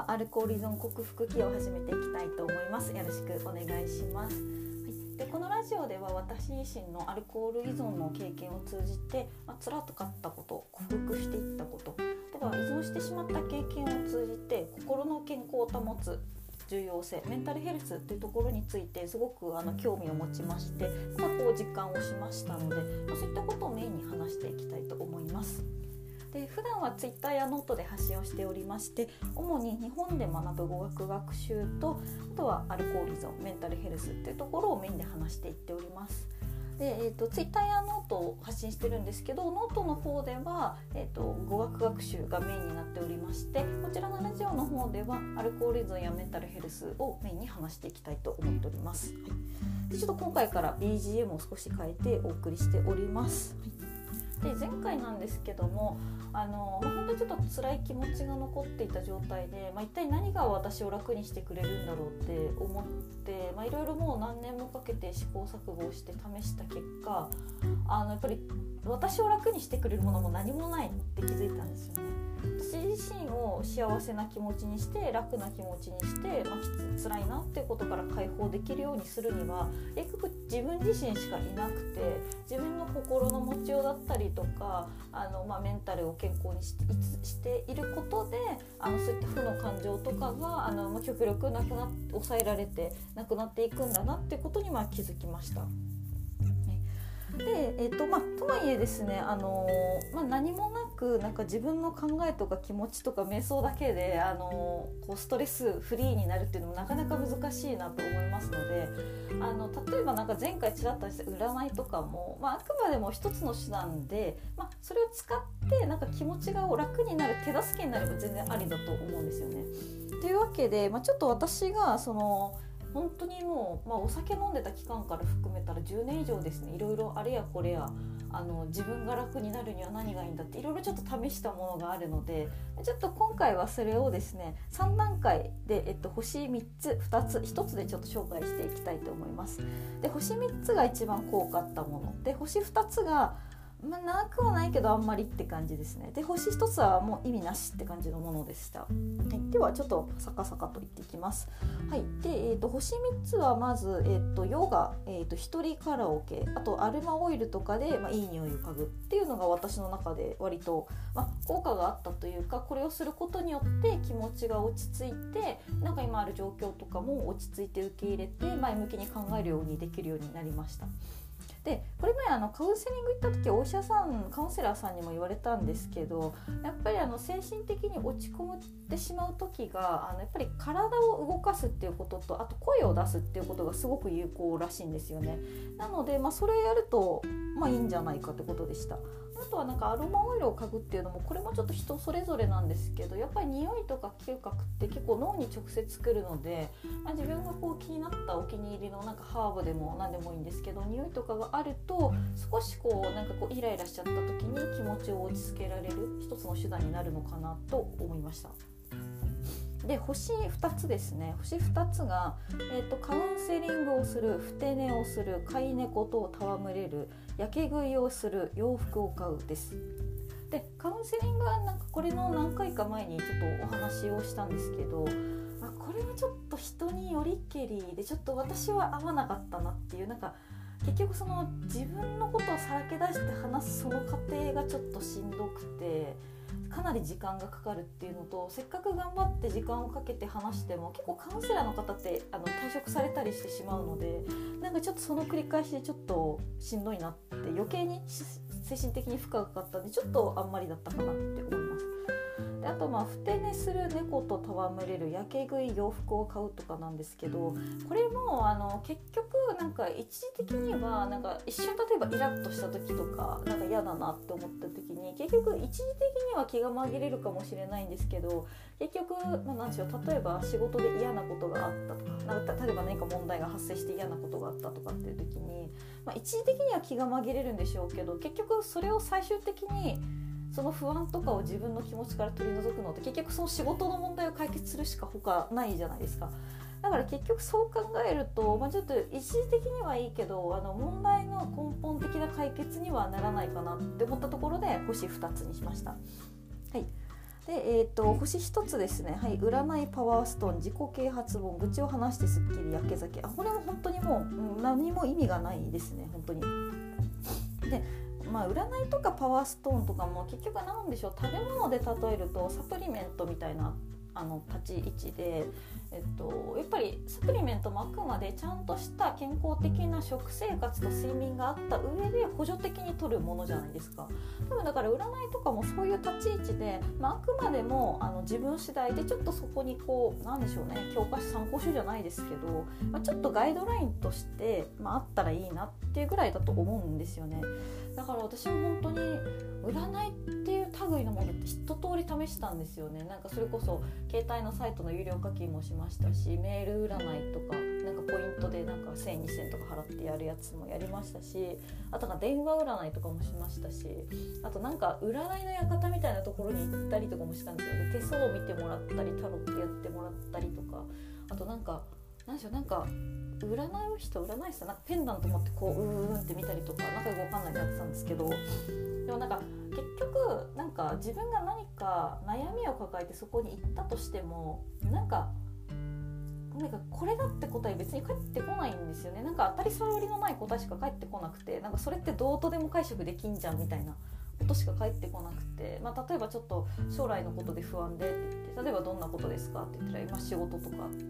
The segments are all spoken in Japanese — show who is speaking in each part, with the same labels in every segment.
Speaker 1: はアルコール依存克服期を始めていきたいと思います。よろしくお願いします、はい、でこのラジオでは私自身のアルコール依存の経験を通じて、まあ、辛かったこと克服していったことでは依存してしまった経験を通じて心の健康を保つ重要性メンタルヘルスっていうところについてすごくあの興味を持ちまして、まあ、こう実感をしましたので、まあ、そういったことをメインに話していきたいと思います。で普段は Twitter やノートで発信をしておりまして主に日本で学ぶ語学学習とあとはアルコール依存メンタルヘルスっていうところをメインで話していっております。で、えーと、ツイッターやノートを発信してるんですけどノートの方では、えーと、語学学習がメインになっておりましてこちらのラジオの方ではアルコール依存やメンタルヘルスをメインに話していきたいと思っております。はい、でちょっと今回から BGM を少し変えてお送りしております。はいで前回なんですけどもあの、ま、本当にちょっと辛い気持ちが残っていた状態で、まあ、一体何が私を楽にしてくれるんだろうって思っていろいろもう何年もかけて試行錯誤をして試した結果あのやっぱり私を楽にしてくれるものも何もないって気づいたんですよね。私自身を幸せな気持ちにして楽な気持ちにして、まあ、辛いなっていうことから解放できるようにするには結局自分自身しかいなくて自分の心の持ちようだったりとかあの、まあ、メンタルを健康にししていることであのそういった負の感情とかがあの、まあ、極力なくな抑えられてなくなっていくんだなってことにまあ気づきました。で、えーとまあ、とはいえですね、あのー、まあ、何もなくなんか自分の考えとか気持ちとか瞑想だけで、あのー、こうストレスフリーになるっていうのもなかなか難しいなと思いますのであの例えばなんか前回ちらっとした占いとかも、まあ、あくまでも一つの手段で、まあ、それを使ってなんか気持ちが楽になる手助けになれば全然ありだと思うんですよね。というわけで、まあ、ちょっと私がその本当にもう、まあ、お酒飲んでた期間から含めたら10年以上ですねいろいろあれやこれやあの自分が楽になるには何がいいんだっていろいろちょっと試したものがあるのでちょっと今回はそれをですね3段階で、えっと、星3つ2つ1つでちょっと紹介していきたいと思います。で星3つが一番効果あったもので星2つがまあ、なくはないけどあんまりって感じですね。で星一つはもう意味なしって感じのものでした、はい、ではちょっとサカサカと言っていきます。はい。で、えーと、星3つはまず、えーと、ヨガ、えーと、一人カラオケあとアルマオイルとかで、まあ、いい匂いを嗅ぐっていうのが私の中で割と、まあ、効果があったというかこれをすることによって気持ちが落ち着いてなんか今ある状況とかも落ち着いて受け入れて前向きに考えるようにできるようになりました。でこれ前あのカウンセリング行った時お医者さんカウンセラーさんにも言われたんですけどやっぱりあの精神的に落ち込むってしまう時があのやっぱり体を動かすっていうこととあと声を出すっていうことがすごく有効らしいんですよね。なので、まあ、それやると、まあ、いいんじゃないかってことでした。あとはなんかアロマオイルを嗅ぐっていうのもこれもちょっと人それぞれなんですけどやっぱり匂いとか嗅覚って結構脳に直接くるので、まあ、自分がこう気になったお気に入りのなんかハーブでも何でもいいんですけど匂いとかがあると少しこうなんかこうイライラしちゃった時に気持ちを落ち着けられる一つの手段になるのかなと思いました。で星2つですね。星2つが、えーと、カウンセリングをするふて寝をする飼い猫と戯れるやけ食いをする洋服を買うです。でカウンセリングはなんかこれの何回か前にちょっとお話をしたんですけどあこれはちょっと人によりけりでちょっと私は合わなかったなっていうなんか結局その自分のことをさらけ出して話すその過程がちょっとしんどくてかなり時間がかかるっていうのとせっかく頑張って時間をかけて話しても結構カウンセラーの方ってあの退職されたりしてしまうのでなんかちょっとその繰り返しでちょっとしんどいなって余計に精神的に負荷がかかったんでちょっとあんまりだったかなって思います。であとまあふて寝する猫と戯れるやけ食い洋服を買うとかなんですけどこれもあの結局なんか一時的にはなんか一瞬例えばイラッとした時とかなんか嫌だなって思った時に結局一時的には気が紛れるかもしれないんですけど結局、まあ、何でしょう例えば仕事で嫌なことがあったとかなんか例えば何か問題が発生して嫌なことがあったとかっていう時に、まあ、一時的には気が紛れるんでしょうけど結局それを最終的にその不安とかを自分の気持ちから取り除くのって結局その仕事の問題を解決するしか他ないじゃないですか。だから結局そう考えると、まあ、ちょっと一時的にはいいけどあの問題の根本的な解決にはならないかなって思ったところで星2つにしました。はい、で、えーと、星一つですね、はい、占いパワーストーン自己啓発本愚痴を話してすっきり焼け酒あこれも本当にもう、うん、何も意味がないですね本当に。でまあ、占いとかパワーストーンとかも結局何でしょう食べ物で例えるとサプリメントみたいなあの立ち位置で、えっと、やっぱりサプリメントもあくまでちゃんとした健康的な食生活と睡眠があった上で補助的に取るものじゃないですか。多分だから占いとかもそういう立ち位置で、まあ、あくまでもあの自分次第でちょっとそこにこうなんでしょうね教科書参考書じゃないですけど、まあ、ちょっとガイドラインとして、まあ、あったらいいなっていうぐらいだと思うんですよね。だから私も本当に占いっていう類のものって一通り試したんですよね。なんかそれこそ携帯のサイトの有料課金もしましたしメール占いとかなんかポイントでなんか1,000,2,000とか払ってやるやつもやりましたしあとなんか電話占いとかもしましたしあとなんか占いの館みたいなところに行ったりとかもしたんですよ。ね手相を見てもらったりタロットやってもらったりとかあとなんか何でしょうなんか占う人占い師さんなんかペンダント持ってこううーんって見たりとかなんかよくわかんないでやってたんですけどでもなんか結局なんか自分が何か悩みを抱えてそこに行ったとしてもなんかなんかこれだって答え別に返ってこないんですよね。なんか当たり障りのない答えしか返ってこなくてなんかそれってどうとでも解釈できんじゃんみたいなことしか返ってこなくて、まあ、例えばちょっと将来のことで不安でって言って例えばどんなことですかって言ったら今仕事とかって。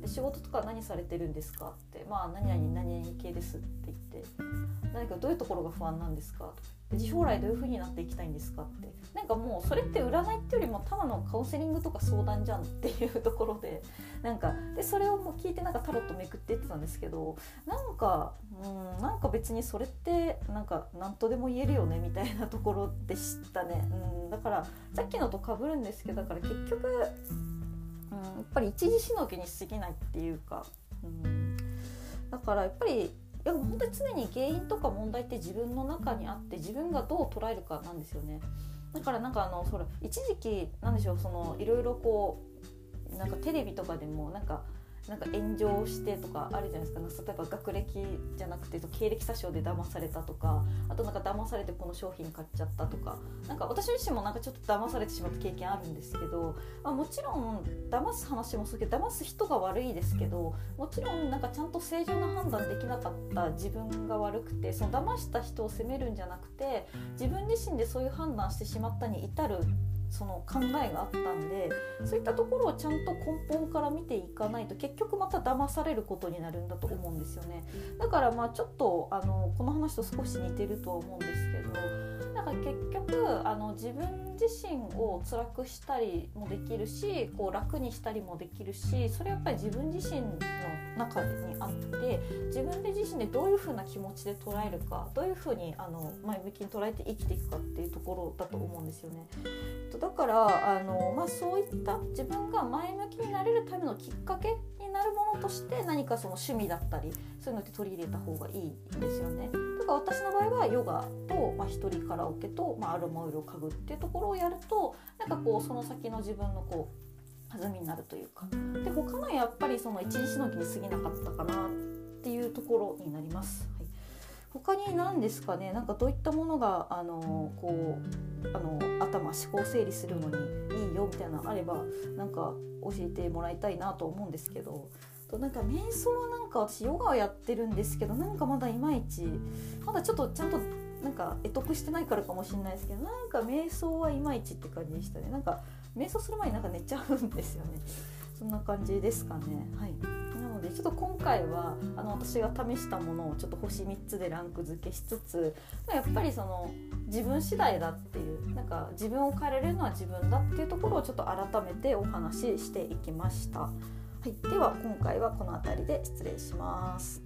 Speaker 1: で仕事とか何されてるんですかって。まあ何々何々系ですって言って。何かどういうところが不安なんですか将来どういう風になっていきたいんですかって。なんかもうそれって占いっていうよりもただのカウンセリングとか相談じゃんっていうところで。なんかでそれをもう聞いてなんかタロットめくって言ってたんですけどなんかうんなんか別にそれってなんか何とでも言えるよねみたいなところでしたね。うんだからさっきのと被るんですけどだから結局うん、やっぱり一時しのぎに過ぎないっていうか、うん、だからやっぱりいや本当に常に原因とか問題って自分の中にあって自分がどう捉えるかなんですよね。だからなんかあのそれ一時期なんでしょうそのいろいろこうなんかテレビとかでもなんかなんか炎上してとかあるじゃないですか。例えば学歴じゃなくて経歴詐称で騙されたとかあとなんか騙されてこの商品買っちゃったとか。なんか私自身もなんかちょっと騙されてしまった経験あるんですけど、まあ、もちろん騙す話もそうけど騙す人が悪いですけどもちろんなんかちゃんと正常な判断できなかった自分が悪くてその騙した人を責めるんじゃなくて自分自身でそういう判断してしまったに至るその考えがあったんでそういったところをちゃんと根本から見ていかないと結局また騙されることになるんだと思うんですよね。だからまあちょっとあのこの話と少し似てるとは思うんですけどなんか結局あの自分自身を辛くしたりもできるしこう楽にしたりもできるしそれやっぱり自分自身の中にあって自分で自身でどういうふうな気持ちで捉えるかどういうふうにあの前向きに捉えて生きていくかっていうところだと思うんですよね。だからあの、まあ、そういった自分が前向きになれるためのきっかけになるものとして何かその趣味だったりそういうのって取り入れた方がいいんですよね。だから私の場合はヨガと、まあ、一人カラオケと、まあ、アロマオイルを嗅ぐっていうところをやるとなんかこうその先の自分のこう弾みになるというか。で他のやっぱりその一時しのぎに過ぎなかったかなっていうところになります。はい、他に何ですかね？なんかどういったものがあのこうあの頭思考整理するのにいいよみたいなのあればなんか教えてもらいたいなと思うんですけどとなんか瞑想なんか私ヨガをやってるんですけどなんかまだいまいちまだちょっとちゃんとなんか得得してないからかもしれないですけどなんか瞑想はいまいちって感じでしたねなんか瞑想する前になんか寝ちゃうんですよねそんな感じですかねはいなのでちょっと今回はあの私が試したものをちょっと星3つでランク付けしつつやっぱりその自分次第だっていうなんか自分を変えれるのは自分だっていうところをちょっと改めてお話ししていきました。はい、では今回はこの辺りで失礼します。